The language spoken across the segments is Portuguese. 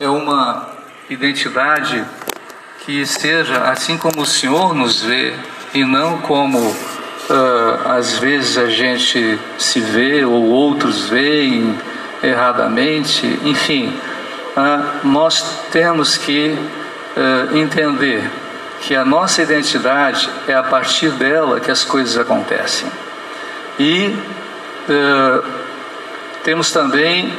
é uma identidade que seja assim como o Senhor nos vê e não como uh, às vezes a gente se vê ou outros veem erradamente. Enfim, uh, nós temos que uh, entender que a nossa identidade é a partir dela que as coisas acontecem. E temos também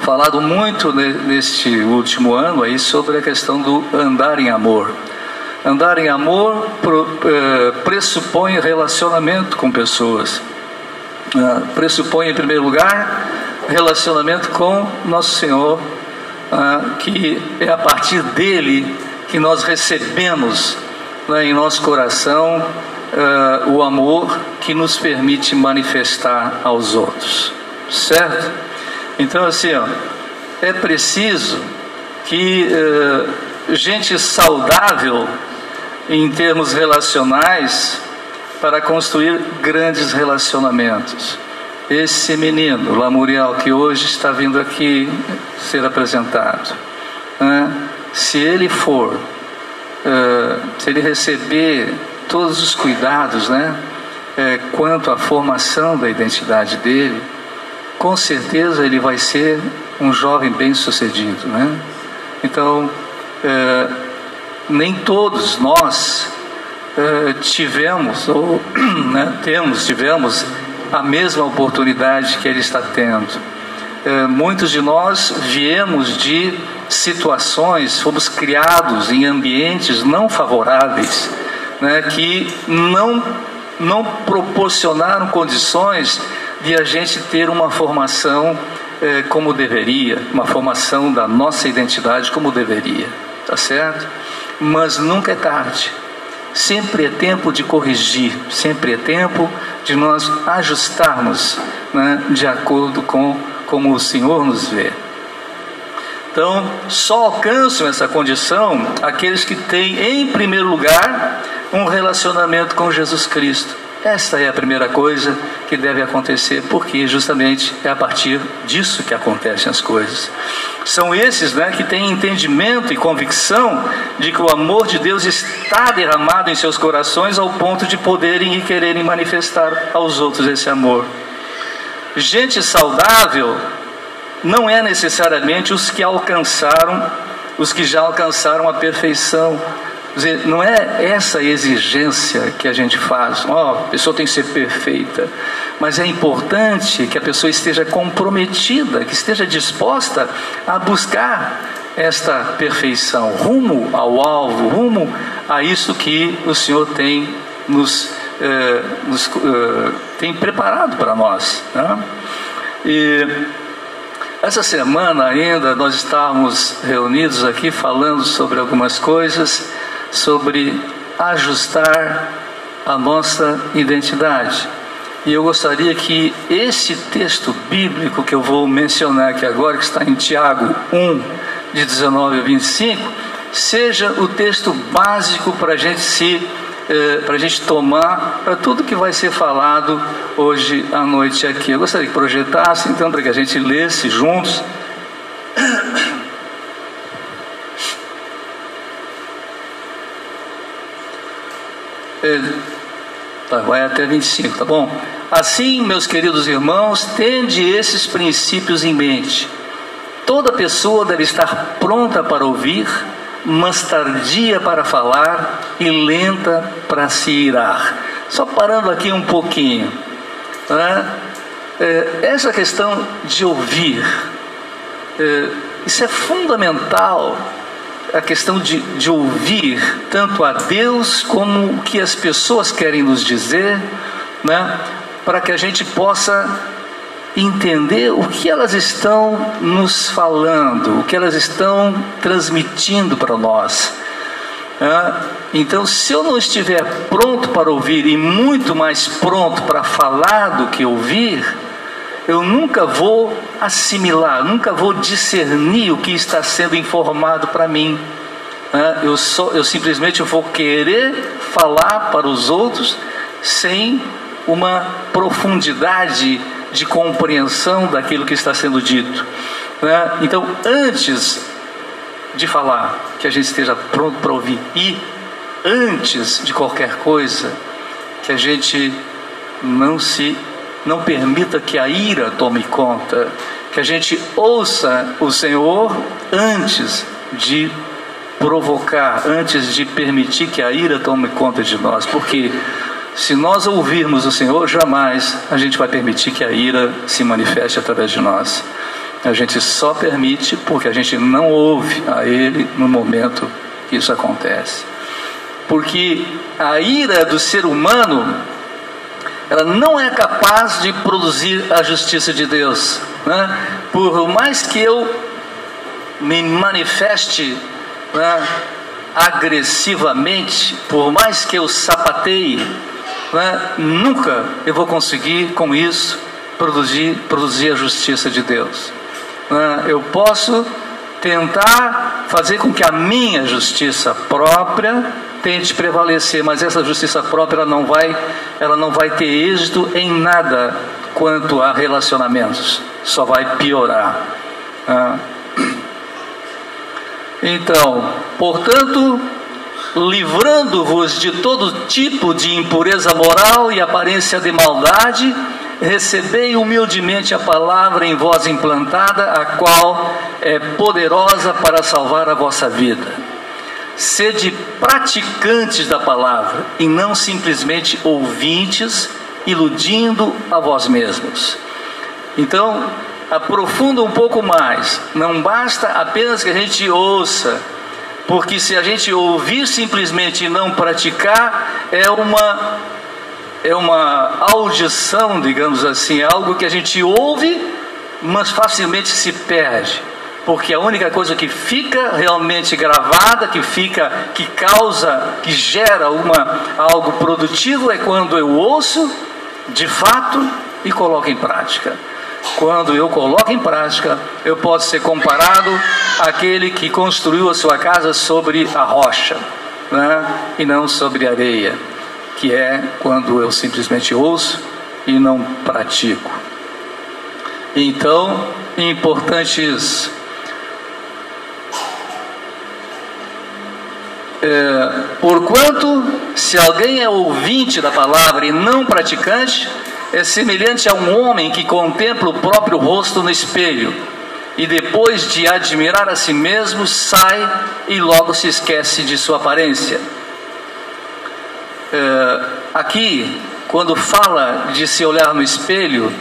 falado muito neste último ano aí sobre a questão do andar em amor. Andar em amor eh, pressupõe relacionamento com pessoas. Ah, pressupõe, em primeiro lugar, relacionamento com Nosso Senhor, ah, que é a partir dele que nós recebemos né, em nosso coração ah, o amor que nos permite manifestar aos outros. Certo? Então, assim, ó, é preciso que uh, gente saudável em termos relacionais para construir grandes relacionamentos. Esse menino, Lamurial, que hoje está vindo aqui ser apresentado, né? se ele for, uh, se ele receber todos os cuidados, né, uh, quanto à formação da identidade dele, com certeza ele vai ser um jovem bem-sucedido, né? Então, é, nem todos nós é, tivemos ou né, temos, tivemos a mesma oportunidade que ele está tendo. É, muitos de nós viemos de situações, fomos criados em ambientes não favoráveis, né, que não, não proporcionaram condições de a gente ter uma formação eh, como deveria, uma formação da nossa identidade como deveria, tá certo? Mas nunca é tarde. Sempre é tempo de corrigir, sempre é tempo de nós ajustarmos né, de acordo com como o Senhor nos vê. Então, só alcançam essa condição aqueles que têm, em primeiro lugar, um relacionamento com Jesus Cristo. Esta é a primeira coisa que deve acontecer, porque justamente é a partir disso que acontecem as coisas. São esses né, que têm entendimento e convicção de que o amor de Deus está derramado em seus corações ao ponto de poderem e quererem manifestar aos outros esse amor. Gente saudável não é necessariamente os que alcançaram, os que já alcançaram a perfeição, dizer, não é essa exigência que a gente faz, ó, oh, a pessoa tem que ser perfeita, mas é importante que a pessoa esteja comprometida, que esteja disposta a buscar esta perfeição, rumo ao alvo, rumo a isso que o Senhor tem nos, eh, nos eh, tem preparado para nós. Né? E essa semana ainda nós estávamos reunidos aqui falando sobre algumas coisas sobre ajustar a nossa identidade. E eu gostaria que esse texto bíblico que eu vou mencionar aqui agora, que está em Tiago 1, de 19 a 25, seja o texto básico para a gente se eh, para a gente tomar para tudo que vai ser falado hoje à noite aqui. Eu gostaria que projetasse então para que a gente lesse juntos. Tá, vai até 25, tá bom? Assim, meus queridos irmãos, tende esses princípios em mente. Toda pessoa deve estar pronta para ouvir, mas tardia para falar e lenta para se irar. Só parando aqui um pouquinho. Né? É, essa questão de ouvir, é, isso é fundamental a questão de, de ouvir tanto a Deus como o que as pessoas querem nos dizer, né? para que a gente possa entender o que elas estão nos falando, o que elas estão transmitindo para nós. Né? Então, se eu não estiver pronto para ouvir e muito mais pronto para falar do que ouvir, eu nunca vou assimilar, nunca vou discernir o que está sendo informado para mim. Né? Eu, só, eu simplesmente vou querer falar para os outros sem uma profundidade de compreensão daquilo que está sendo dito. Né? Então, antes de falar, que a gente esteja pronto para ouvir. E antes de qualquer coisa, que a gente não se não permita que a ira tome conta, que a gente ouça o Senhor antes de provocar, antes de permitir que a ira tome conta de nós, porque se nós ouvirmos o Senhor, jamais a gente vai permitir que a ira se manifeste através de nós. A gente só permite porque a gente não ouve a Ele no momento que isso acontece. Porque a ira do ser humano, ela não é capaz de produzir a justiça de Deus. Né? Por mais que eu me manifeste né, agressivamente, por mais que eu sapateie, né, nunca eu vou conseguir com isso produzir, produzir a justiça de Deus. Né, eu posso tentar fazer com que a minha justiça própria tente prevalecer, mas essa justiça própria não vai, ela não vai ter êxito em nada quanto a relacionamentos, só vai piorar. Né. Então, portanto, livrando-vos de todo tipo de impureza moral e aparência de maldade, recebei humildemente a palavra em vós implantada, a qual é poderosa para salvar a vossa vida. Sede praticantes da palavra e não simplesmente ouvintes, iludindo a vós mesmos. Então, aprofunda um pouco mais. Não basta apenas que a gente ouça, porque se a gente ouvir simplesmente e não praticar, é uma é uma audição, digamos assim, algo que a gente ouve, mas facilmente se perde. Porque a única coisa que fica realmente gravada, que fica, que causa, que gera uma, algo produtivo é quando eu ouço de fato e coloco em prática. Quando eu coloco em prática, eu posso ser comparado àquele que construiu a sua casa sobre a rocha, né? e não sobre areia, que é quando eu simplesmente ouço e não pratico. Então, é importante isso. É, porquanto, se alguém é ouvinte da palavra e não praticante, é semelhante a um homem que contempla o próprio rosto no espelho e depois de admirar a si mesmo sai e logo se esquece de sua aparência. É, aqui, quando fala de se olhar no espelho,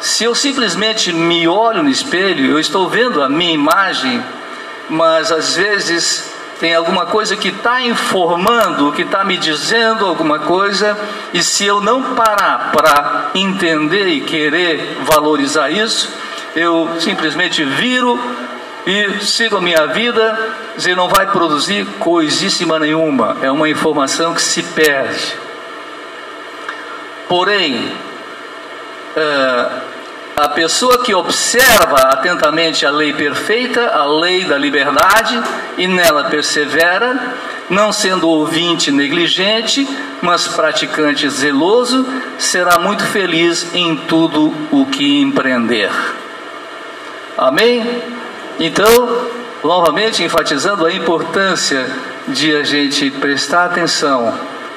se eu simplesmente me olho no espelho, eu estou vendo a minha imagem, mas às vezes tem alguma coisa que está informando, que está me dizendo alguma coisa, e se eu não parar para entender e querer valorizar isso, eu simplesmente viro e sigo a minha vida, e não vai produzir coisíssima nenhuma, é uma informação que se perde. Porém, é, a pessoa que observa atentamente a lei perfeita, a lei da liberdade, e nela persevera, não sendo ouvinte negligente, mas praticante zeloso, será muito feliz em tudo o que empreender. Amém? Então, novamente enfatizando a importância de a gente prestar atenção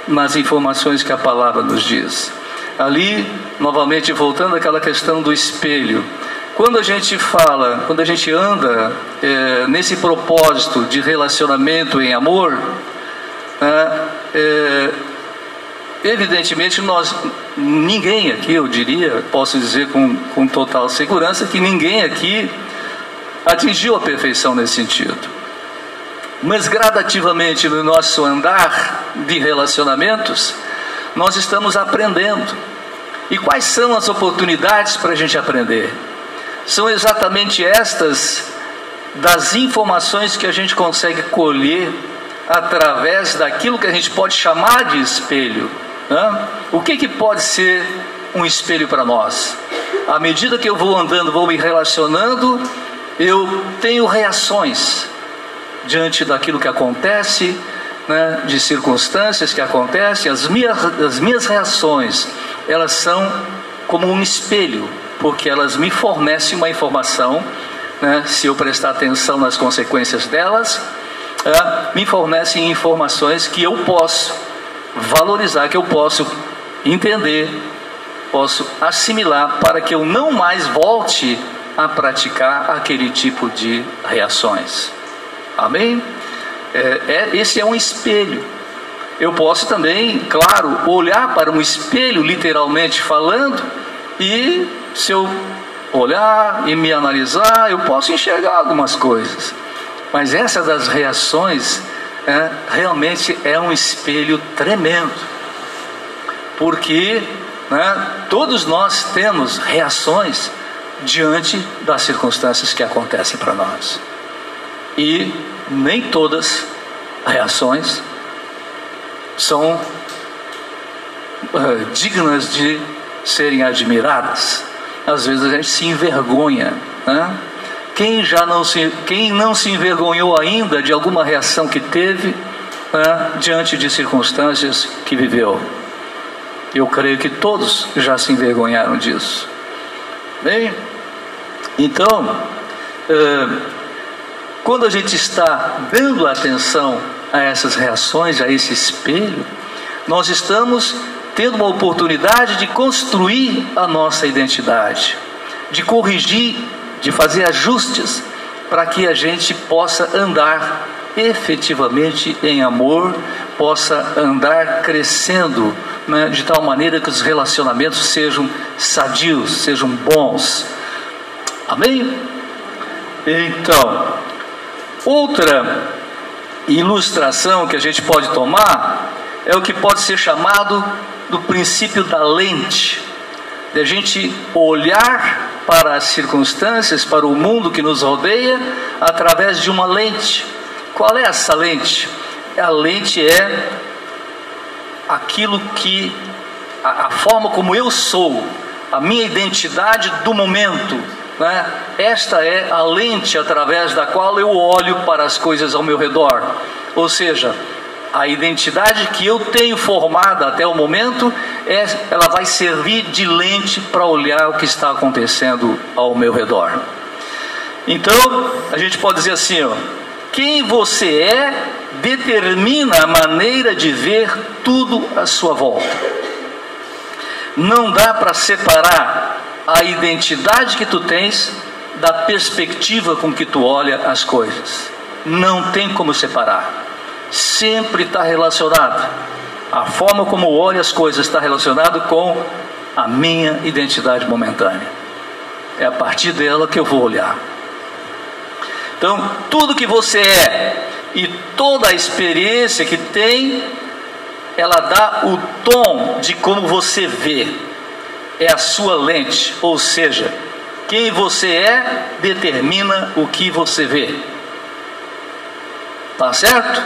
nas informações que a palavra nos diz. Ali, novamente voltando àquela questão do espelho. Quando a gente fala, quando a gente anda é, nesse propósito de relacionamento em amor, é, é, evidentemente nós, ninguém aqui, eu diria, posso dizer com, com total segurança, que ninguém aqui atingiu a perfeição nesse sentido. Mas gradativamente no nosso andar de relacionamentos, nós estamos aprendendo. E quais são as oportunidades para a gente aprender? São exatamente estas das informações que a gente consegue colher através daquilo que a gente pode chamar de espelho. Né? O que, que pode ser um espelho para nós? À medida que eu vou andando, vou me relacionando, eu tenho reações diante daquilo que acontece, né, de circunstâncias que acontecem, as minhas, as minhas reações, elas são como um espelho, porque elas me fornecem uma informação né, se eu prestar atenção nas consequências delas, é, me fornecem informações que eu posso valorizar, que eu posso entender, posso assimilar para que eu não mais volte a praticar aquele tipo de reações. Amém? É, é, esse é um espelho. Eu posso também, claro, olhar para um espelho, literalmente falando, e se eu olhar e me analisar, eu posso enxergar algumas coisas. Mas essa das reações é, realmente é um espelho tremendo, porque né, todos nós temos reações diante das circunstâncias que acontecem para nós. E nem todas reações são uh, dignas de serem admiradas. Às vezes a gente se envergonha. Né? Quem já não se, quem não se envergonhou ainda de alguma reação que teve né, diante de circunstâncias que viveu? Eu creio que todos já se envergonharam disso. Bem, então, uh, quando a gente está dando atenção a essas reações, a esse espelho, nós estamos tendo uma oportunidade de construir a nossa identidade, de corrigir, de fazer ajustes para que a gente possa andar efetivamente em amor, possa andar crescendo né, de tal maneira que os relacionamentos sejam sadios, sejam bons. Amém? Então, outra ilustração que a gente pode tomar é o que pode ser chamado do princípio da lente, de a gente olhar para as circunstâncias, para o mundo que nos rodeia, através de uma lente. Qual é essa lente? A lente é aquilo que, a, a forma como eu sou, a minha identidade do momento. Né? Esta é a lente através da qual eu olho para as coisas ao meu redor. Ou seja, a identidade que eu tenho formada até o momento, é, ela vai servir de lente para olhar o que está acontecendo ao meu redor. Então, a gente pode dizer assim, ó, quem você é determina a maneira de ver tudo à sua volta. Não dá para separar a identidade que tu tens da perspectiva com que tu olha as coisas. Não tem como separar sempre está relacionado. A forma como olho as coisas está relacionado com a minha identidade momentânea. É a partir dela que eu vou olhar. Então, tudo que você é e toda a experiência que tem, ela dá o tom de como você vê. É a sua lente, ou seja, quem você é determina o que você vê. Tá certo?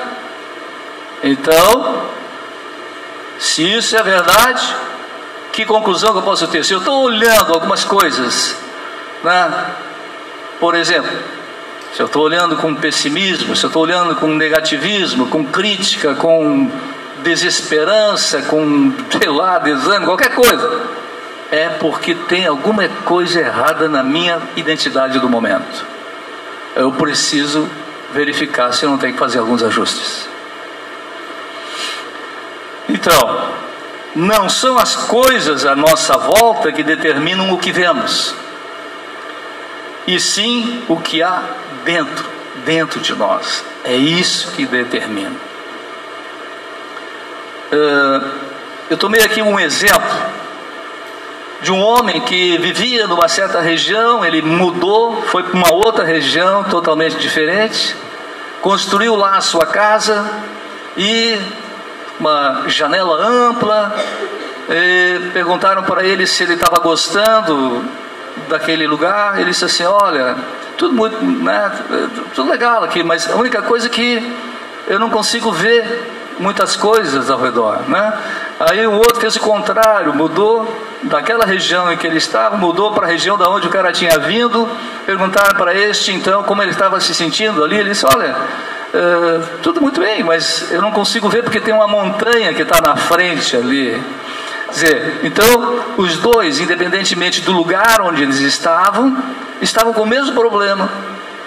Então, se isso é verdade, que conclusão que eu posso ter? Se eu estou olhando algumas coisas, né? por exemplo, se eu estou olhando com pessimismo, se eu estou olhando com negativismo, com crítica, com desesperança, com, sei lá, desânimo, qualquer coisa, é porque tem alguma coisa errada na minha identidade do momento. Eu preciso verificar se eu não tenho que fazer alguns ajustes. Então, não são as coisas à nossa volta que determinam o que vemos, e sim o que há dentro, dentro de nós. É isso que determina. Uh, eu tomei aqui um exemplo de um homem que vivia numa certa região, ele mudou, foi para uma outra região totalmente diferente, construiu lá a sua casa e uma janela ampla. perguntaram para ele se ele estava gostando daquele lugar. Ele disse assim: Olha, tudo muito, né, tudo legal aqui, mas a única coisa é que eu não consigo ver muitas coisas ao redor, né? Aí o outro fez o contrário, mudou daquela região em que ele estava, mudou para a região da onde o cara tinha vindo. Perguntaram para este então como ele estava se sentindo ali. Ele disse: Olha, Uh, tudo muito bem, mas eu não consigo ver porque tem uma montanha que está na frente ali. Quer dizer, então, os dois, independentemente do lugar onde eles estavam, estavam com o mesmo problema,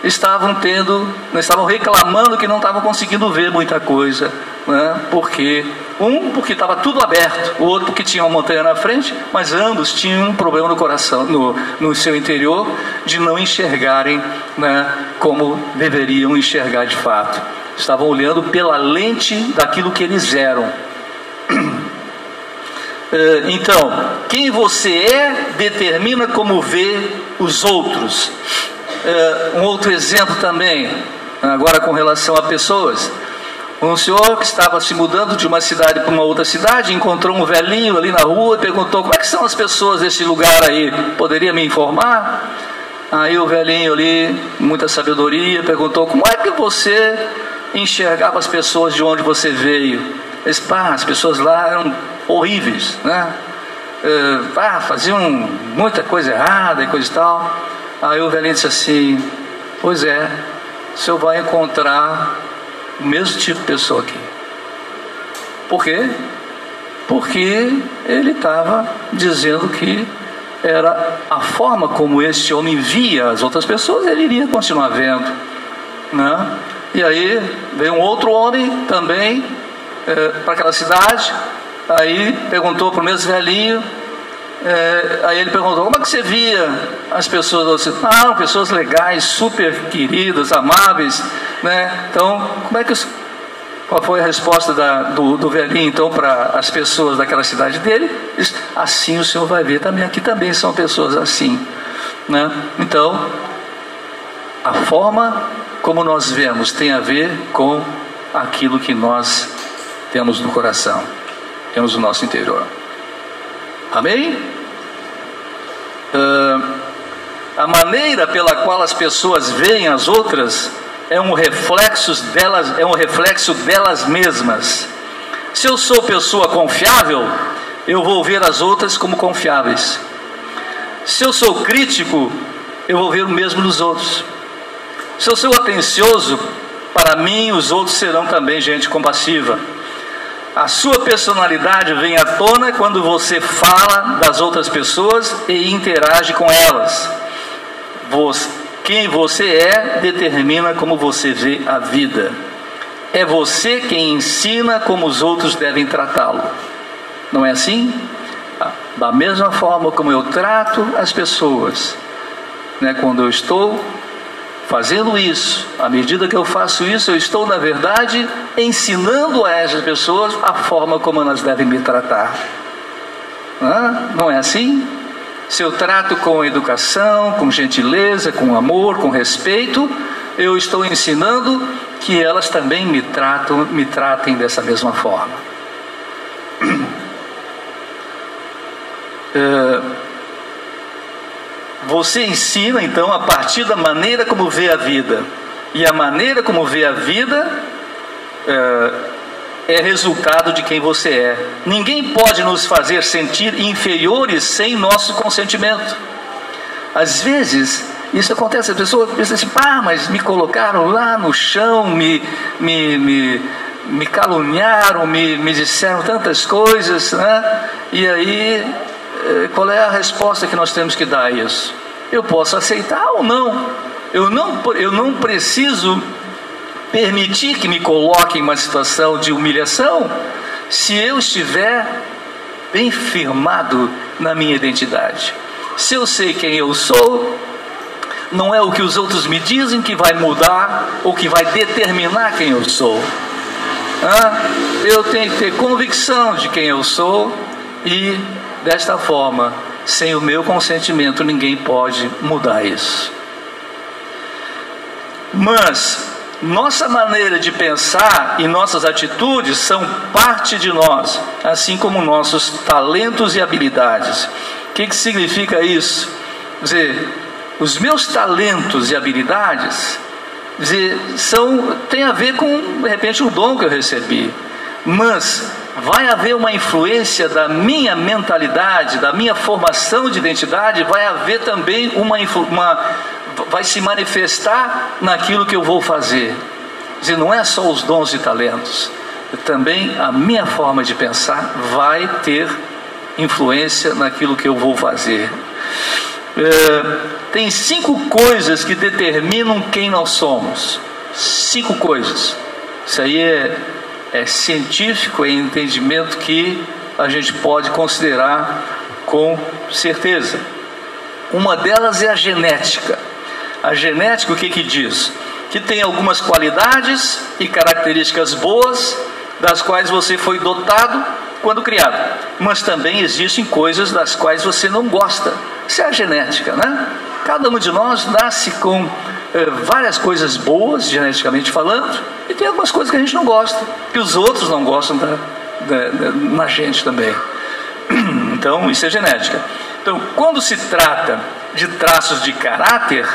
estavam tendo, estavam reclamando que não estavam conseguindo ver muita coisa, né? porque um porque estava tudo aberto, o outro porque tinha uma montanha na frente, mas ambos tinham um problema no coração, no, no seu interior, de não enxergarem né, como deveriam enxergar de fato. Estavam olhando pela lente daquilo que eles eram. Eh, então, quem você é determina como vê os outros. Eh, um outro exemplo também, agora com relação a pessoas. Um senhor que estava se mudando de uma cidade para uma outra cidade encontrou um velhinho ali na rua e perguntou: Como é que são as pessoas desse lugar aí? Poderia me informar? Aí o velhinho ali, muita sabedoria, perguntou: Como é que você enxergava as pessoas de onde você veio? Disse: Pá, as pessoas lá eram horríveis, né? Ah, faziam muita coisa errada e coisa e tal. Aí o velhinho disse assim: Pois é, o senhor vai encontrar o mesmo tipo de pessoa aqui. Por quê? Porque ele estava dizendo que era a forma como este homem via as outras pessoas, ele iria continuar vendo. Né? E aí veio um outro homem também é, para aquela cidade, aí perguntou para o mesmo velhinho, é, aí ele perguntou, como é que você via as pessoas? Ah, pessoas legais, super queridas, amáveis, né? Então, como é que qual foi a resposta da, do, do, velhinho então para as pessoas daquela cidade dele? Assim o senhor vai ver também, aqui também são pessoas assim. Né? Então, a forma como nós vemos tem a ver com aquilo que nós temos no coração, temos no nosso interior. Amém? Uh, a maneira pela qual as pessoas veem as outras é um reflexo delas, é um reflexo delas mesmas. Se eu sou pessoa confiável, eu vou ver as outras como confiáveis. Se eu sou crítico, eu vou ver o mesmo nos outros. Se eu sou atencioso, para mim os outros serão também gente compassiva. A sua personalidade vem à tona quando você fala das outras pessoas e interage com elas. Quem você é determina como você vê a vida. É você quem ensina como os outros devem tratá-lo. Não é assim? Ah, da mesma forma como eu trato as pessoas, né, quando eu estou Fazendo isso, à medida que eu faço isso, eu estou, na verdade, ensinando a essas pessoas a forma como elas devem me tratar. Não é assim? Se eu trato com educação, com gentileza, com amor, com respeito, eu estou ensinando que elas também me tratam, me tratem dessa mesma forma. É, você ensina então a partir da maneira como vê a vida. E a maneira como vê a vida é, é resultado de quem você é. Ninguém pode nos fazer sentir inferiores sem nosso consentimento. Às vezes, isso acontece, a pessoa pensa assim, pá, mas me colocaram lá no chão, me, me, me, me caluniaram, me, me disseram tantas coisas, né? E aí eh, qual é a resposta que nós temos que dar a isso? Eu posso aceitar ou não. Eu não, eu não preciso permitir que me coloque em uma situação de humilhação se eu estiver bem firmado na minha identidade. Se eu sei quem eu sou, não é o que os outros me dizem que vai mudar ou que vai determinar quem eu sou. eu tenho que ter convicção de quem eu sou e Desta forma, sem o meu consentimento, ninguém pode mudar isso. Mas nossa maneira de pensar e nossas atitudes são parte de nós, assim como nossos talentos e habilidades. O que, que significa isso? Quer dizer, os meus talentos e habilidades dizer, são, tem a ver com, de repente, o dom que eu recebi. Mas vai haver uma influência da minha mentalidade, da minha formação de identidade, vai haver também uma, uma vai se manifestar naquilo que eu vou fazer. Dizer, não é só os dons e talentos, também a minha forma de pensar vai ter influência naquilo que eu vou fazer. É, tem cinco coisas que determinam quem nós somos. Cinco coisas. Isso aí é, é científico, é entendimento que a gente pode considerar com certeza. Uma delas é a genética. A genética, o que, que diz? Que tem algumas qualidades e características boas, das quais você foi dotado quando criado. Mas também existem coisas das quais você não gosta. Isso é a genética, né? Cada um de nós nasce com eh, várias coisas boas, geneticamente falando, e tem algumas coisas que a gente não gosta, que os outros não gostam da, da, da, na gente também. Então, isso é genética. Então, quando se trata de traços de caráter,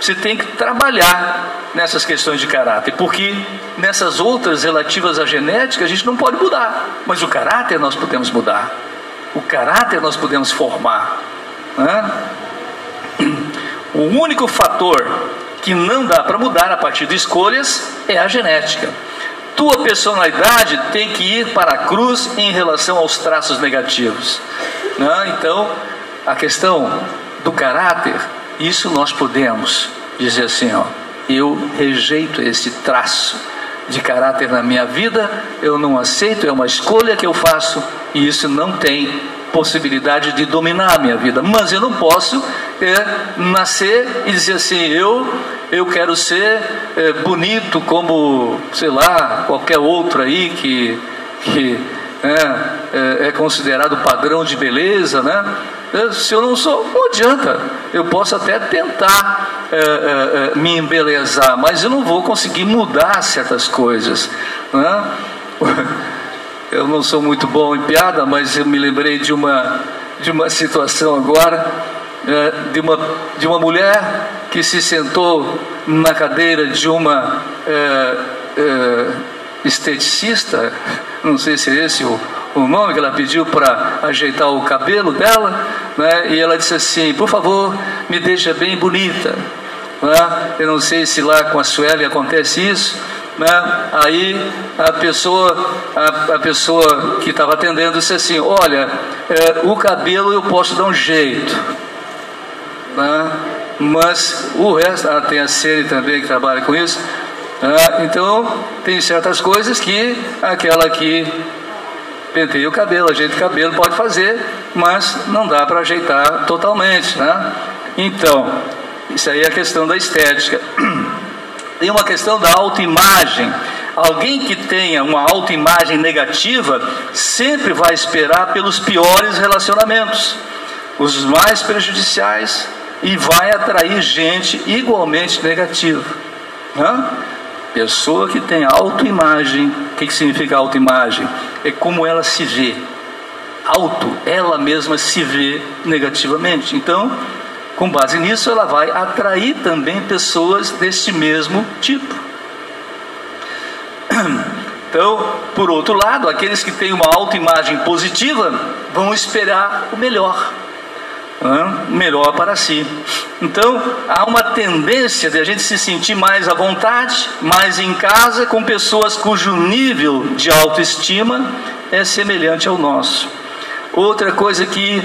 você tem que trabalhar nessas questões de caráter, porque nessas outras relativas à genética a gente não pode mudar, mas o caráter nós podemos mudar, o caráter nós podemos formar. Né? O único fator que não dá para mudar a partir de escolhas é a genética. Tua personalidade tem que ir para a cruz em relação aos traços negativos. Né? Então, a questão do caráter isso nós podemos dizer assim, ó, eu rejeito esse traço de caráter na minha vida, eu não aceito, é uma escolha que eu faço e isso não tem possibilidade de dominar a minha vida. Mas eu não posso é, nascer e dizer assim, eu eu quero ser é, bonito como, sei lá, qualquer outro aí que, que é, é, é considerado padrão de beleza, né? Se eu não sou, não adianta. Eu posso até tentar é, é, é, me embelezar, mas eu não vou conseguir mudar certas coisas. Né? Eu não sou muito bom em piada, mas eu me lembrei de uma, de uma situação agora, de, uma, de uma mulher que se sentou na cadeira de uma é, é, esteticista, não sei se é esse o, o nome que ela pediu para ajeitar o cabelo dela, né? e ela disse assim: por favor, me deixa bem bonita. Né? Eu não sei se lá com a Sueli acontece isso. Né? Aí a pessoa, a, a pessoa que estava atendendo disse assim: Olha, é, o cabelo eu posso dar um jeito, né? mas o resto, ah, tem a Sene também que trabalha com isso. Né? Então, tem certas coisas que aquela que penteia o cabelo, ajeita o cabelo, pode fazer, mas não dá para ajeitar totalmente, né? Então, isso aí é a questão da estética. Tem uma questão da autoimagem. Alguém que tenha uma autoimagem negativa sempre vai esperar pelos piores relacionamentos, os mais prejudiciais, e vai atrair gente igualmente negativa. Pessoa que tem autoimagem, o que, que significa autoimagem? É como ela se vê. Auto, ela mesma se vê negativamente. Então, com base nisso, ela vai atrair também pessoas deste mesmo tipo. Então, por outro lado, aqueles que têm uma autoimagem positiva vão esperar o melhor melhor para si. Então, há uma tendência de a gente se sentir mais à vontade, mais em casa, com pessoas cujo nível de autoestima é semelhante ao nosso. Outra coisa que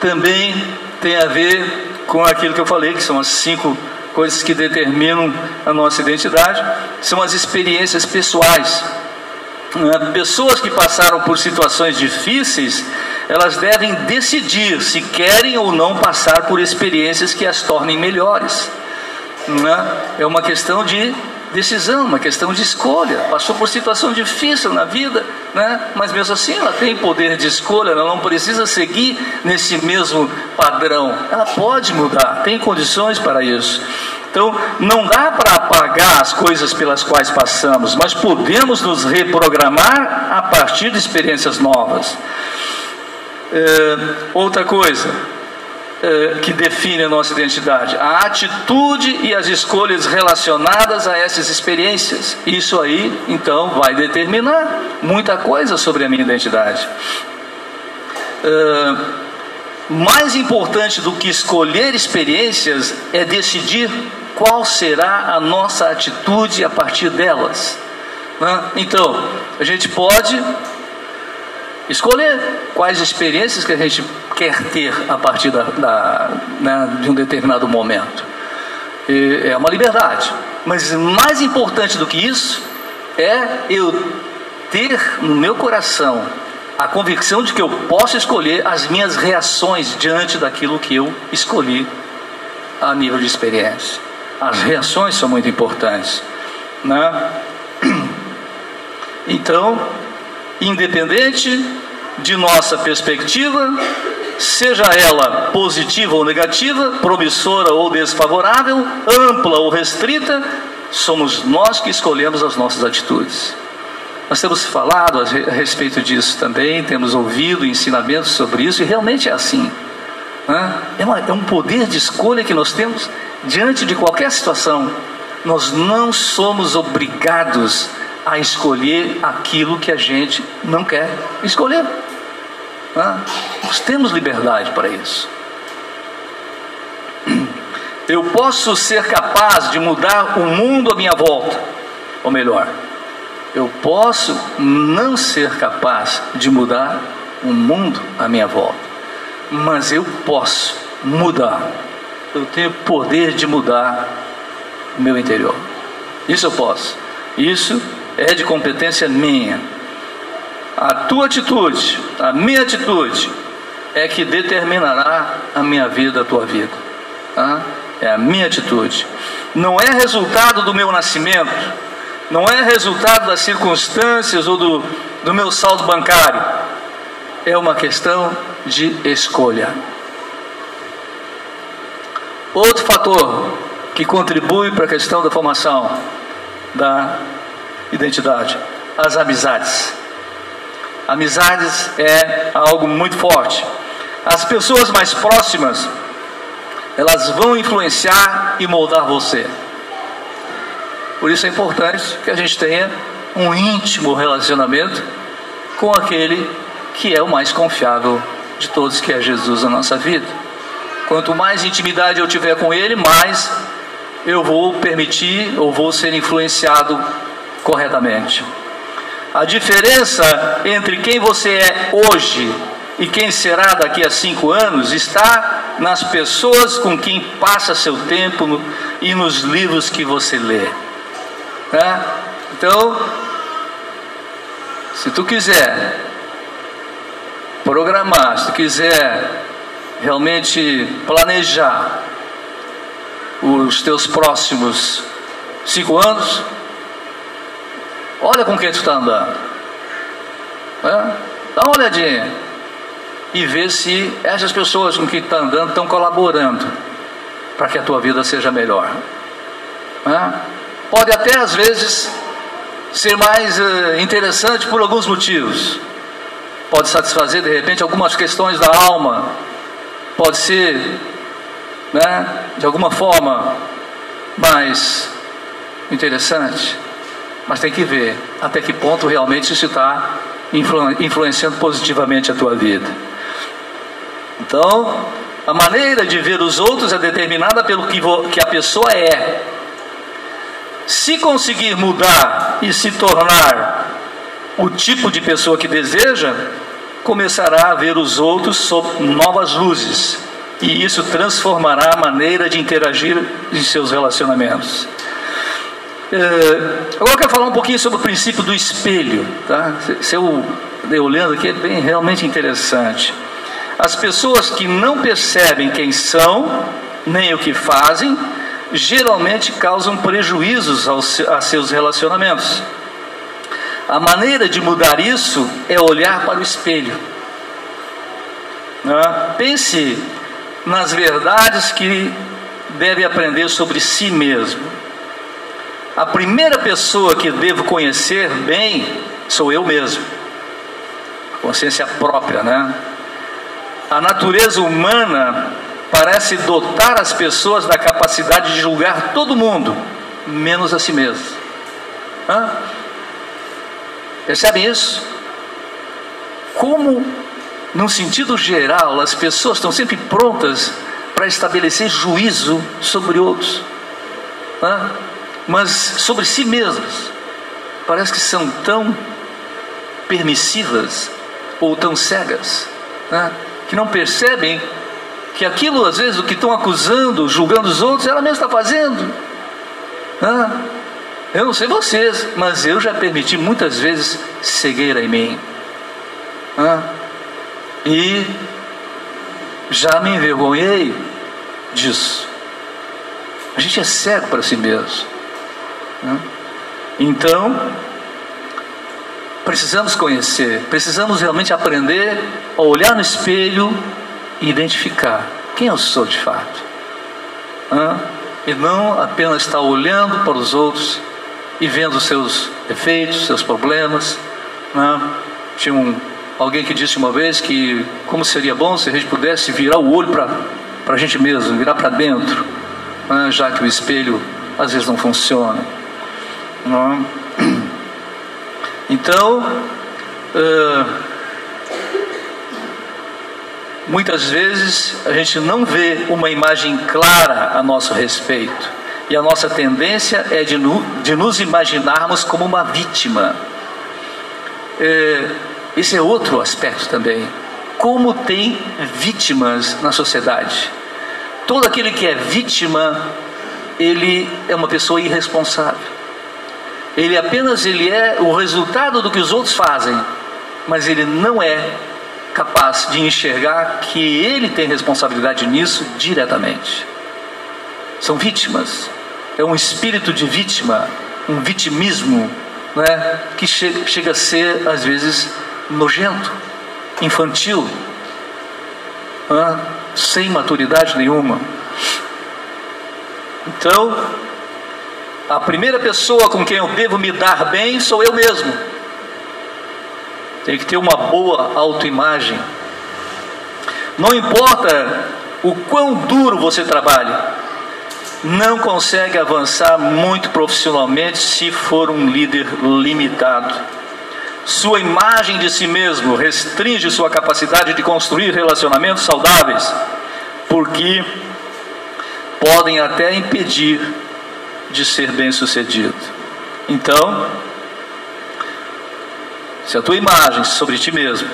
também tem a ver com aquilo que eu falei, que são as cinco coisas que determinam a nossa identidade, são as experiências pessoais. Pessoas que passaram por situações difíceis, elas devem decidir se querem ou não passar por experiências que as tornem melhores. Né? É uma questão de decisão, uma questão de escolha. Passou por situação difícil na vida, né? mas mesmo assim ela tem poder de escolha, ela não precisa seguir nesse mesmo padrão. Ela pode mudar, tem condições para isso. Então, não dá para apagar as coisas pelas quais passamos, mas podemos nos reprogramar a partir de experiências novas. É, outra coisa é, que define a nossa identidade: a atitude e as escolhas relacionadas a essas experiências. Isso aí, então, vai determinar muita coisa sobre a minha identidade. É, mais importante do que escolher experiências é decidir qual será a nossa atitude a partir delas. Né? Então, a gente pode escolher quais experiências que a gente quer ter a partir da, da né, de um determinado momento. E é uma liberdade. Mas mais importante do que isso é eu ter no meu coração a convicção de que eu posso escolher as minhas reações diante daquilo que eu escolhi a nível de experiência. As reações são muito importantes. Né? Então, independente de nossa perspectiva, seja ela positiva ou negativa, promissora ou desfavorável, ampla ou restrita, somos nós que escolhemos as nossas atitudes. Nós temos falado a respeito disso também, temos ouvido ensinamentos sobre isso, e realmente é assim. Né? É, uma, é um poder de escolha que nós temos diante de qualquer situação. Nós não somos obrigados a escolher aquilo que a gente não quer escolher. Né? Nós temos liberdade para isso. Eu posso ser capaz de mudar o mundo à minha volta, ou melhor, eu posso não ser capaz de mudar o mundo à minha volta, mas eu posso mudar. Eu tenho poder de mudar o meu interior. Isso eu posso. Isso é de competência minha. A tua atitude, a minha atitude, é que determinará a minha vida, a tua vida. É a minha atitude. Não é resultado do meu nascimento não é resultado das circunstâncias ou do, do meu saldo bancário, é uma questão de escolha. Outro fator que contribui para a questão da formação da identidade, as amizades. Amizades é algo muito forte. As pessoas mais próximas, elas vão influenciar e moldar você. Por isso é importante que a gente tenha um íntimo relacionamento com aquele que é o mais confiável de todos, que é Jesus na nossa vida. Quanto mais intimidade eu tiver com Ele, mais eu vou permitir ou vou ser influenciado corretamente. A diferença entre quem você é hoje e quem será daqui a cinco anos está nas pessoas com quem passa seu tempo e nos livros que você lê. Né? Então, se tu quiser programar, se tu quiser realmente planejar os teus próximos cinco anos, olha com quem tu está andando. Né? Dá uma olhadinha e vê se essas pessoas com quem tu está andando estão colaborando para que a tua vida seja melhor. Né? Pode até às vezes ser mais uh, interessante por alguns motivos. Pode satisfazer de repente algumas questões da alma, pode ser, né, de alguma forma mais interessante, mas tem que ver até que ponto realmente isso está influ influenciando positivamente a tua vida. Então, a maneira de ver os outros é determinada pelo que, que a pessoa é, se conseguir mudar e se tornar o tipo de pessoa que deseja, começará a ver os outros sob novas luzes, e isso transformará a maneira de interagir em seus relacionamentos. É, agora eu quero falar um pouquinho sobre o princípio do espelho. Tá? Se eu, olhando aqui, é bem realmente interessante. As pessoas que não percebem quem são, nem o que fazem, geralmente causam prejuízos aos, a seus relacionamentos. A maneira de mudar isso é olhar para o espelho. Né? Pense nas verdades que deve aprender sobre si mesmo. A primeira pessoa que devo conhecer bem sou eu mesmo. Consciência própria, né? A natureza humana parece dotar as pessoas da capacidade de julgar todo mundo, menos a si mesmo. Hã? Percebem isso? Como, num sentido geral, as pessoas estão sempre prontas para estabelecer juízo sobre outros, Hã? mas sobre si mesmas, parece que são tão permissivas ou tão cegas, que não percebem que aquilo, às vezes, o que estão acusando, julgando os outros, ela mesma está fazendo. Eu não sei vocês, mas eu já permiti muitas vezes cegueira em mim. E já me envergonhei disso. A gente é cego para si mesmo. Então, precisamos conhecer, precisamos realmente aprender a olhar no espelho identificar quem eu sou de fato. Hã? E não apenas estar olhando para os outros e vendo seus defeitos, seus problemas. Né? Tinha um, alguém que disse uma vez que como seria bom se a gente pudesse virar o olho para a gente mesmo, virar para dentro, né? já que o espelho às vezes não funciona. Não? Então, uh, muitas vezes a gente não vê uma imagem clara a nosso respeito. E a nossa tendência é de, no, de nos imaginarmos como uma vítima. É, esse é outro aspecto também. Como tem vítimas na sociedade. Todo aquele que é vítima, ele é uma pessoa irresponsável. Ele apenas ele é o resultado do que os outros fazem, mas ele não é capaz de enxergar que ele tem responsabilidade nisso diretamente. São vítimas. É um espírito de vítima, um vitimismo, né, que che chega a ser às vezes nojento, infantil, né, sem maturidade nenhuma. Então, a primeira pessoa com quem eu devo me dar bem sou eu mesmo. Tem que ter uma boa autoimagem. Não importa o quão duro você trabalha, não consegue avançar muito profissionalmente se for um líder limitado. Sua imagem de si mesmo restringe sua capacidade de construir relacionamentos saudáveis, porque podem até impedir de ser bem-sucedido. Então, se a tua imagem sobre ti mesmo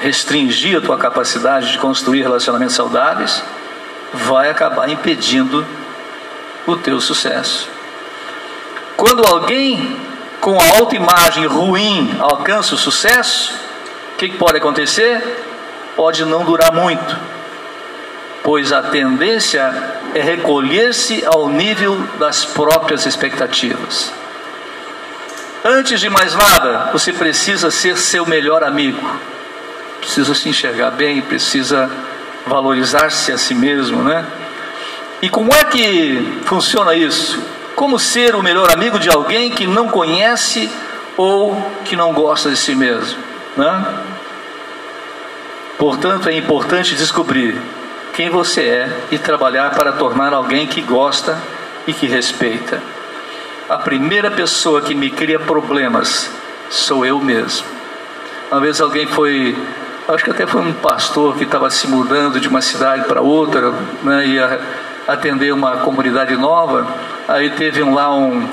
restringir a tua capacidade de construir relacionamentos saudáveis, vai acabar impedindo o teu sucesso. Quando alguém com a autoimagem ruim alcança o sucesso, o que, pode acontecer? Pode não durar muito pois a tendência é recolher-se ao nível das próprias expectativas. Antes de mais nada, você precisa ser seu melhor amigo, precisa se enxergar bem, precisa valorizar-se a si mesmo, né? E como é que funciona isso? Como ser o melhor amigo de alguém que não conhece ou que não gosta de si mesmo, né? Portanto, é importante descobrir quem você é e trabalhar para tornar alguém que gosta e que respeita. A primeira pessoa que me cria problemas sou eu mesmo. Uma vez alguém foi, acho que até foi um pastor que estava se mudando de uma cidade para outra, né, ia atender uma comunidade nova. Aí teve lá um,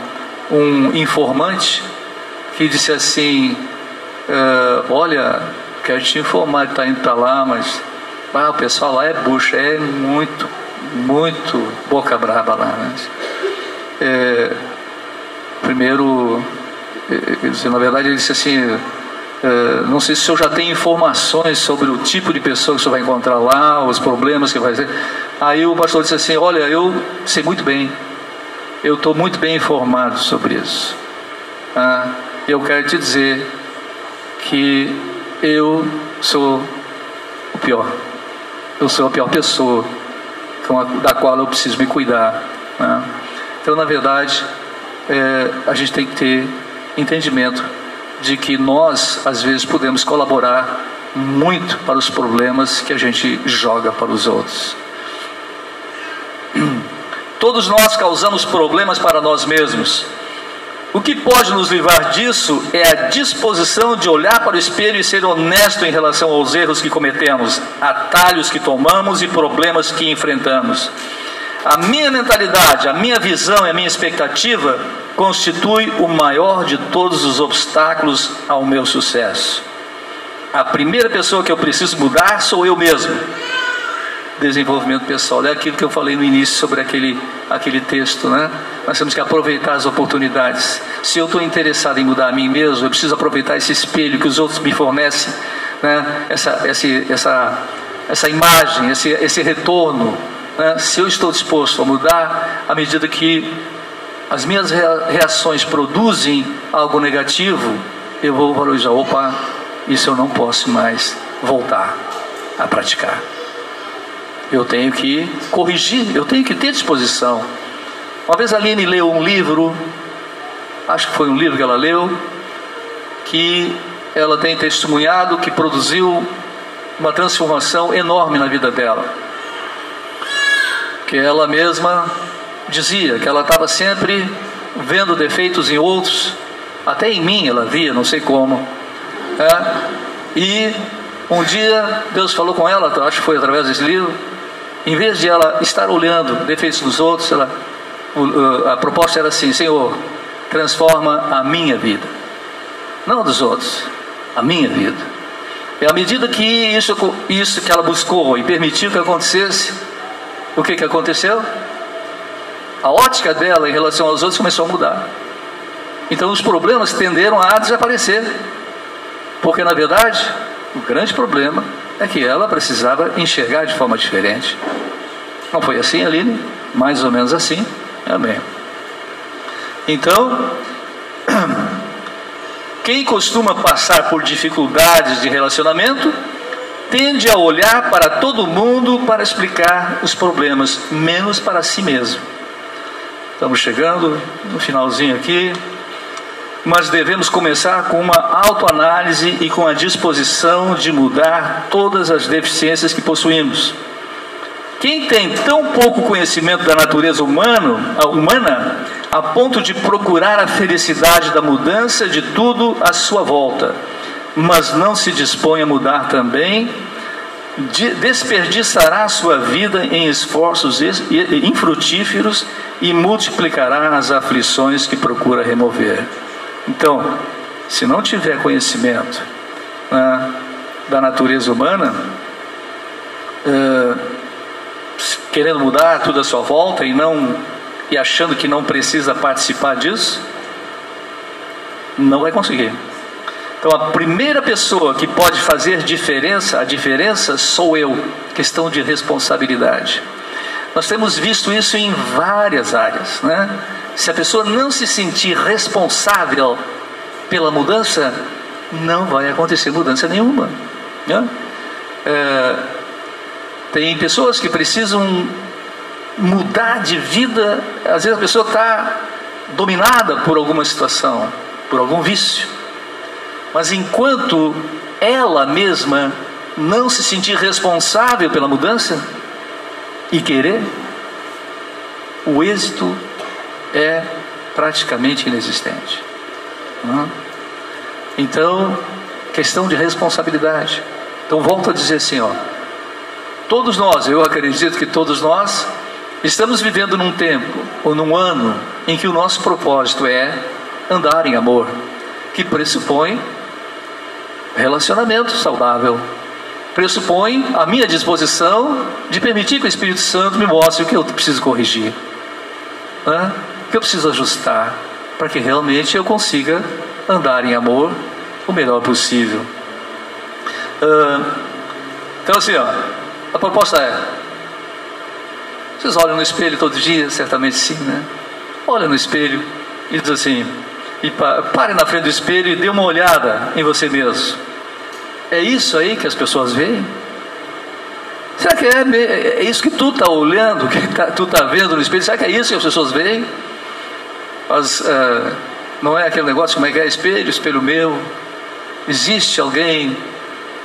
um informante que disse assim: uh, Olha, quero te informar, está indo para lá, mas ah, o pessoal lá é bucha, é muito, muito boca braba lá. Né? É, primeiro, é, na verdade, ele disse assim: é, não sei se o senhor já tem informações sobre o tipo de pessoa que o senhor vai encontrar lá, os problemas que vai ter. Aí o pastor disse assim: Olha, eu sei muito bem, eu estou muito bem informado sobre isso. Ah, eu quero te dizer que eu sou o pior eu sou a pior pessoa da qual eu preciso me cuidar. Né? Então, na verdade, é, a gente tem que ter entendimento de que nós, às vezes, podemos colaborar muito para os problemas que a gente joga para os outros. Todos nós causamos problemas para nós mesmos. O que pode nos livrar disso é a disposição de olhar para o espelho e ser honesto em relação aos erros que cometemos, atalhos que tomamos e problemas que enfrentamos. A minha mentalidade, a minha visão e a minha expectativa constitui o maior de todos os obstáculos ao meu sucesso. A primeira pessoa que eu preciso mudar sou eu mesmo. Desenvolvimento pessoal. É aquilo que eu falei no início sobre aquele, aquele texto, né? Nós temos que aproveitar as oportunidades. Se eu estou interessado em mudar a mim mesmo, eu preciso aproveitar esse espelho que os outros me fornecem, né? essa, essa, essa, essa imagem, esse, esse retorno. Né? Se eu estou disposto a mudar, à medida que as minhas reações produzem algo negativo, eu vou valorizar. Opa, isso eu não posso mais voltar a praticar. Eu tenho que corrigir, eu tenho que ter disposição. Uma vez a Aline leu um livro, acho que foi um livro que ela leu, que ela tem testemunhado que produziu uma transformação enorme na vida dela. Que ela mesma dizia que ela estava sempre vendo defeitos em outros, até em mim ela via, não sei como. É, e um dia Deus falou com ela, acho que foi através desse livro, em vez de ela estar olhando defeitos dos outros, ela, a proposta era assim: Senhor, transforma a minha vida, não dos outros, a minha vida. E à medida que isso, isso que ela buscou e permitiu que acontecesse, o que, que aconteceu? A ótica dela em relação aos outros começou a mudar. Então os problemas tenderam a desaparecer. Porque na verdade, o grande problema é que ela precisava enxergar de forma diferente. Não foi assim, Aline? Mais ou menos assim. Amém. Então, quem costuma passar por dificuldades de relacionamento tende a olhar para todo mundo para explicar os problemas, menos para si mesmo. Estamos chegando no finalzinho aqui, mas devemos começar com uma autoanálise e com a disposição de mudar todas as deficiências que possuímos. Quem tem tão pouco conhecimento da natureza humano, humana a ponto de procurar a felicidade da mudança de tudo à sua volta, mas não se dispõe a mudar também, desperdiçará sua vida em esforços infrutíferos e multiplicará as aflições que procura remover. Então, se não tiver conhecimento né, da natureza humana, é, querendo mudar tudo à sua volta e não e achando que não precisa participar disso, não vai conseguir. Então a primeira pessoa que pode fazer diferença, a diferença sou eu, questão de responsabilidade. Nós temos visto isso em várias áreas, né? Se a pessoa não se sentir responsável pela mudança, não vai acontecer mudança nenhuma. Né? É, tem pessoas que precisam mudar de vida, às vezes a pessoa está dominada por alguma situação, por algum vício. Mas enquanto ela mesma não se sentir responsável pela mudança e querer, o êxito é praticamente inexistente. Então, questão de responsabilidade. Então, volto a dizer assim: ó, todos nós, eu acredito que todos nós, estamos vivendo num tempo ou num ano em que o nosso propósito é andar em amor, que pressupõe relacionamento saudável, pressupõe a minha disposição de permitir que o Espírito Santo me mostre o que eu preciso corrigir, né? o que eu preciso ajustar, para que realmente eu consiga andar em amor o melhor possível. Uh, então, assim, ó, a proposta é: vocês olham no espelho todo dia? Certamente sim, né? Olha no espelho e diz assim: e pare na frente do espelho e dê uma olhada em você mesmo. É isso aí que as pessoas veem? Será que é, é isso que tu está olhando, que tá, tu está vendo no espelho? Será que é isso que as pessoas veem? As, uh, não é aquele negócio como é que é espelho, espelho meu. Existe alguém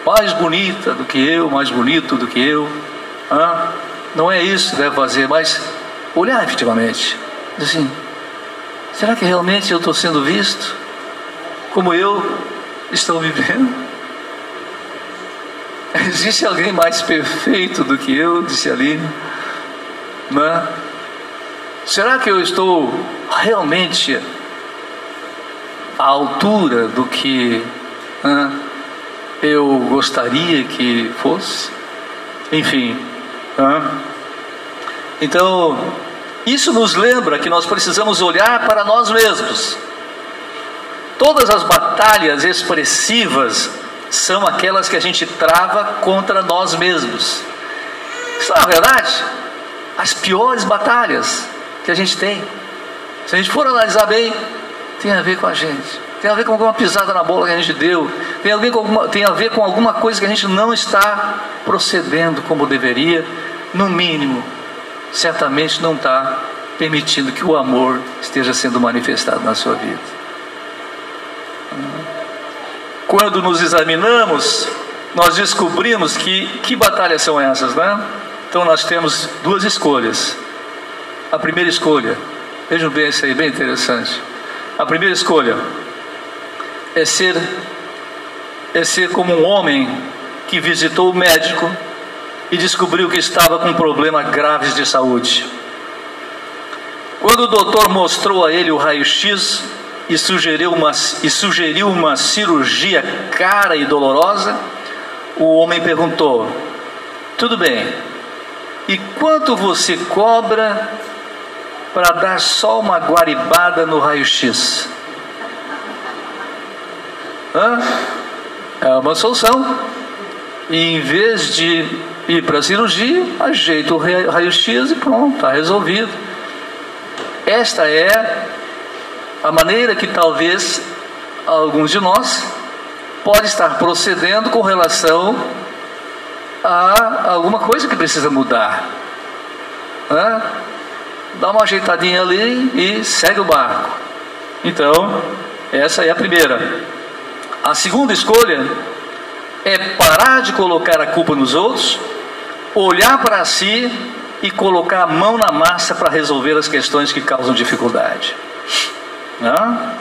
mais bonita do que eu, mais bonito do que eu. Hã? Não é isso que deve fazer, mas olhar efetivamente. Assim, Será que realmente eu estou sendo visto como eu estou vivendo? Existe alguém mais perfeito do que eu, disse Aline? Não Será que eu estou realmente à altura do que eu gostaria que fosse. Enfim. Então, isso nos lembra que nós precisamos olhar para nós mesmos. Todas as batalhas expressivas são aquelas que a gente trava contra nós mesmos. Isso é verdade? As piores batalhas que a gente tem, se a gente for analisar bem, tem a ver com a gente. Tem a ver com alguma pisada na bola que a gente deu. Tem a ver com alguma, tem a ver com alguma coisa que a gente não está procedendo como deveria. No mínimo, certamente não está permitindo que o amor esteja sendo manifestado na sua vida. Quando nos examinamos, nós descobrimos que que batalhas são essas, né? Então nós temos duas escolhas. A primeira escolha, vejam bem isso aí, bem interessante. A primeira escolha é ser é ser como um homem que visitou o médico e descobriu que estava com problemas graves de saúde. Quando o doutor mostrou a ele o raio-x e sugeriu, uma, e sugeriu uma cirurgia cara e dolorosa, o homem perguntou: Tudo bem, e quanto você cobra para dar só uma guaribada no raio-x? É uma solução. E em vez de ir para a cirurgia, ajeita o raio-x e pronto, está resolvido. Esta é a maneira que talvez alguns de nós pode estar procedendo com relação a alguma coisa que precisa mudar. Dá uma ajeitadinha ali e segue o barco. Então, essa é a primeira. A segunda escolha é parar de colocar a culpa nos outros, olhar para si e colocar a mão na massa para resolver as questões que causam dificuldade. Né?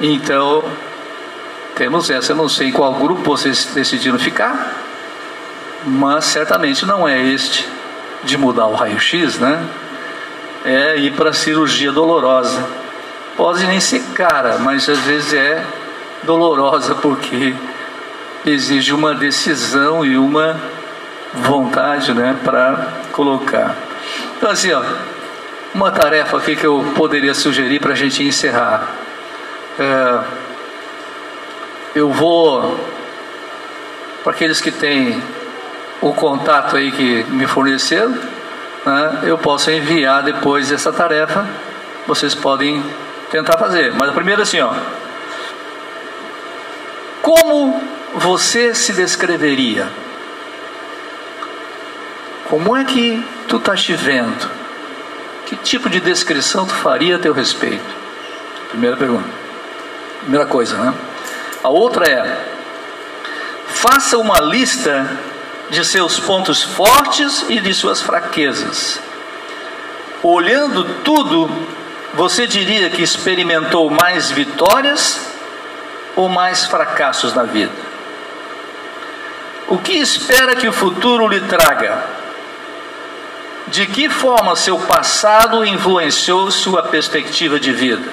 Então, temos essa. Eu não sei em qual grupo vocês decidiram ficar, mas certamente não é este de mudar o raio-x, né? É ir para a cirurgia dolorosa. Pode nem ser cara, mas às vezes é dolorosa porque exige uma decisão e uma vontade, né, para colocar. Então assim, ó, uma tarefa aqui que eu poderia sugerir para a gente encerrar. É, eu vou para aqueles que têm o contato aí que me forneceram, né, eu posso enviar depois essa tarefa. Vocês podem tentar fazer. Mas primeiro assim, ó, como você se descreveria? Como é que tu estás te vendo? Que tipo de descrição tu faria a teu respeito? Primeira pergunta. Primeira coisa, né? A outra é: faça uma lista de seus pontos fortes e de suas fraquezas. Olhando tudo, você diria que experimentou mais vitórias ou mais fracassos na vida? O que espera que o futuro lhe traga? De que forma seu passado influenciou sua perspectiva de vida?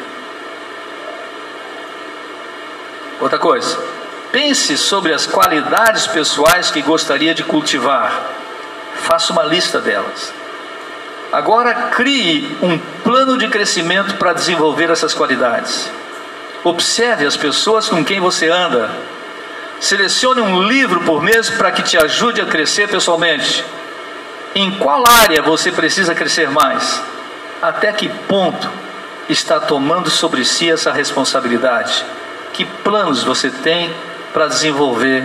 Outra coisa, pense sobre as qualidades pessoais que gostaria de cultivar. Faça uma lista delas. Agora crie um plano de crescimento para desenvolver essas qualidades. Observe as pessoas com quem você anda. Selecione um livro por mês para que te ajude a crescer pessoalmente. Em qual área você precisa crescer mais? Até que ponto está tomando sobre si essa responsabilidade? Que planos você tem para desenvolver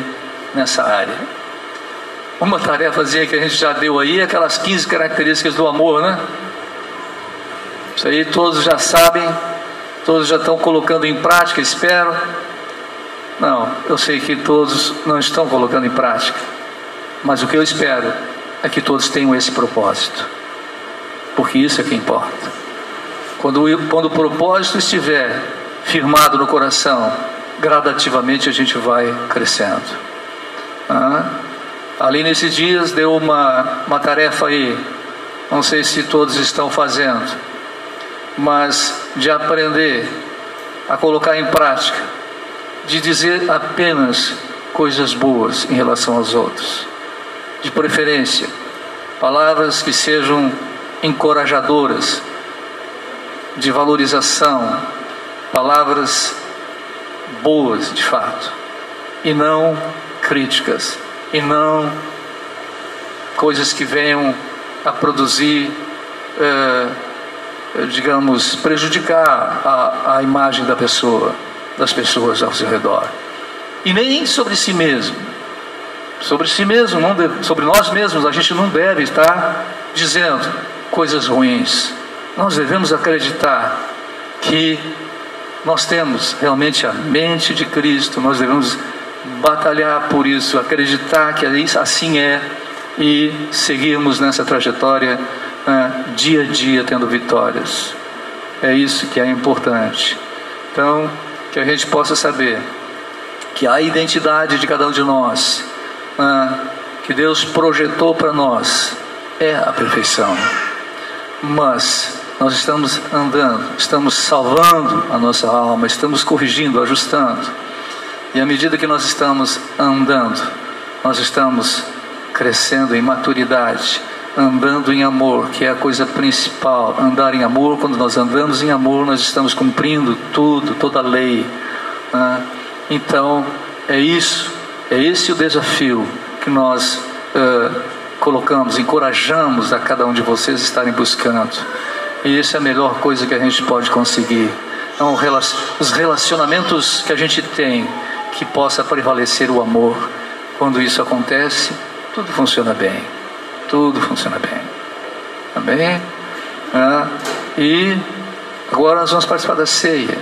nessa área? Uma tarefazinha que a gente já deu aí, aquelas 15 características do amor, né? Isso aí todos já sabem, Todos já estão colocando em prática, espero. Não, eu sei que todos não estão colocando em prática. Mas o que eu espero é que todos tenham esse propósito. Porque isso é que importa. Quando, quando o propósito estiver firmado no coração, gradativamente a gente vai crescendo. Ah, ali nesses dias deu uma, uma tarefa aí, não sei se todos estão fazendo mas de aprender a colocar em prática, de dizer apenas coisas boas em relação aos outros. De preferência, palavras que sejam encorajadoras, de valorização, palavras boas de fato, e não críticas, e não coisas que venham a produzir, eh, digamos, prejudicar a, a imagem da pessoa, das pessoas ao seu redor. E nem sobre si mesmo. Sobre si mesmo, deve, sobre nós mesmos, a gente não deve estar dizendo coisas ruins. Nós devemos acreditar que nós temos realmente a mente de Cristo, nós devemos batalhar por isso, acreditar que assim é e seguirmos nessa trajetória né, dia a dia tendo vitórias. É isso que é importante. Então, que a gente possa saber que a identidade de cada um de nós, né, que Deus projetou para nós, é a perfeição. Mas nós estamos andando, estamos salvando a nossa alma, estamos corrigindo, ajustando. E à medida que nós estamos andando, nós estamos crescendo em maturidade, andando em amor, que é a coisa principal. Andar em amor, quando nós andamos em amor, nós estamos cumprindo tudo, toda a lei. Né? Então, é isso, é esse o desafio que nós uh, colocamos, encorajamos a cada um de vocês estarem buscando. E isso é a melhor coisa que a gente pode conseguir. Então, os relacionamentos que a gente tem, que possa prevalecer o amor. Quando isso acontece, tudo funciona bem. Tudo funciona bem. Amém? Ah, e agora nós vamos participar da ceia.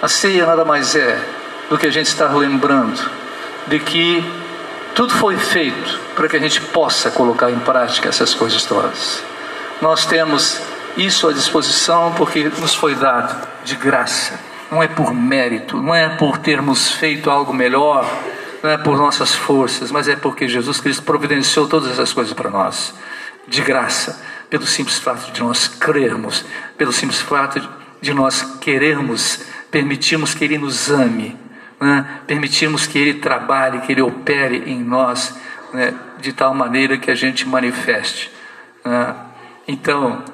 A ceia nada mais é do que a gente estar lembrando de que tudo foi feito para que a gente possa colocar em prática essas coisas todas. Nós temos isso à disposição porque nos foi dado de graça. Não é por mérito, não é por termos feito algo melhor, não é por nossas forças, mas é porque Jesus Cristo providenciou todas essas coisas para nós, de graça, pelo simples fato de nós crermos, pelo simples fato de nós querermos, permitirmos que Ele nos ame, né? permitirmos que Ele trabalhe, que Ele opere em nós, né? de tal maneira que a gente manifeste. Né? Então,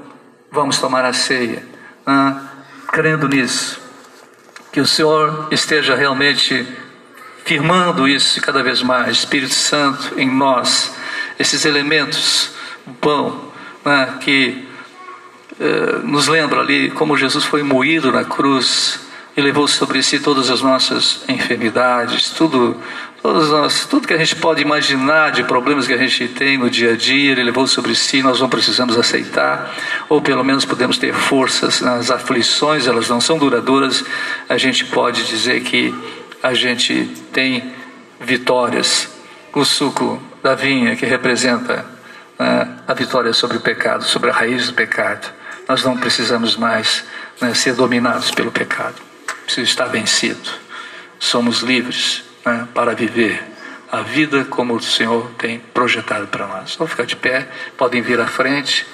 vamos tomar a ceia, ah, crendo nisso, que o Senhor esteja realmente firmando isso cada vez mais, Espírito Santo em nós, esses elementos, o pão, ah, que eh, nos lembra ali como Jesus foi moído na cruz e levou sobre si todas as nossas enfermidades, tudo Todos nós, tudo que a gente pode imaginar de problemas que a gente tem no dia a dia, ele levou sobre si, nós não precisamos aceitar, ou pelo menos podemos ter forças nas aflições, elas não são duradouras, a gente pode dizer que a gente tem vitórias. O suco da vinha, que representa né, a vitória sobre o pecado, sobre a raiz do pecado. Nós não precisamos mais né, ser dominados pelo pecado, precisa estar vencido. Somos livres né, para viver a vida como o Senhor tem projetado para nós. Vamos ficar de pé, podem vir à frente.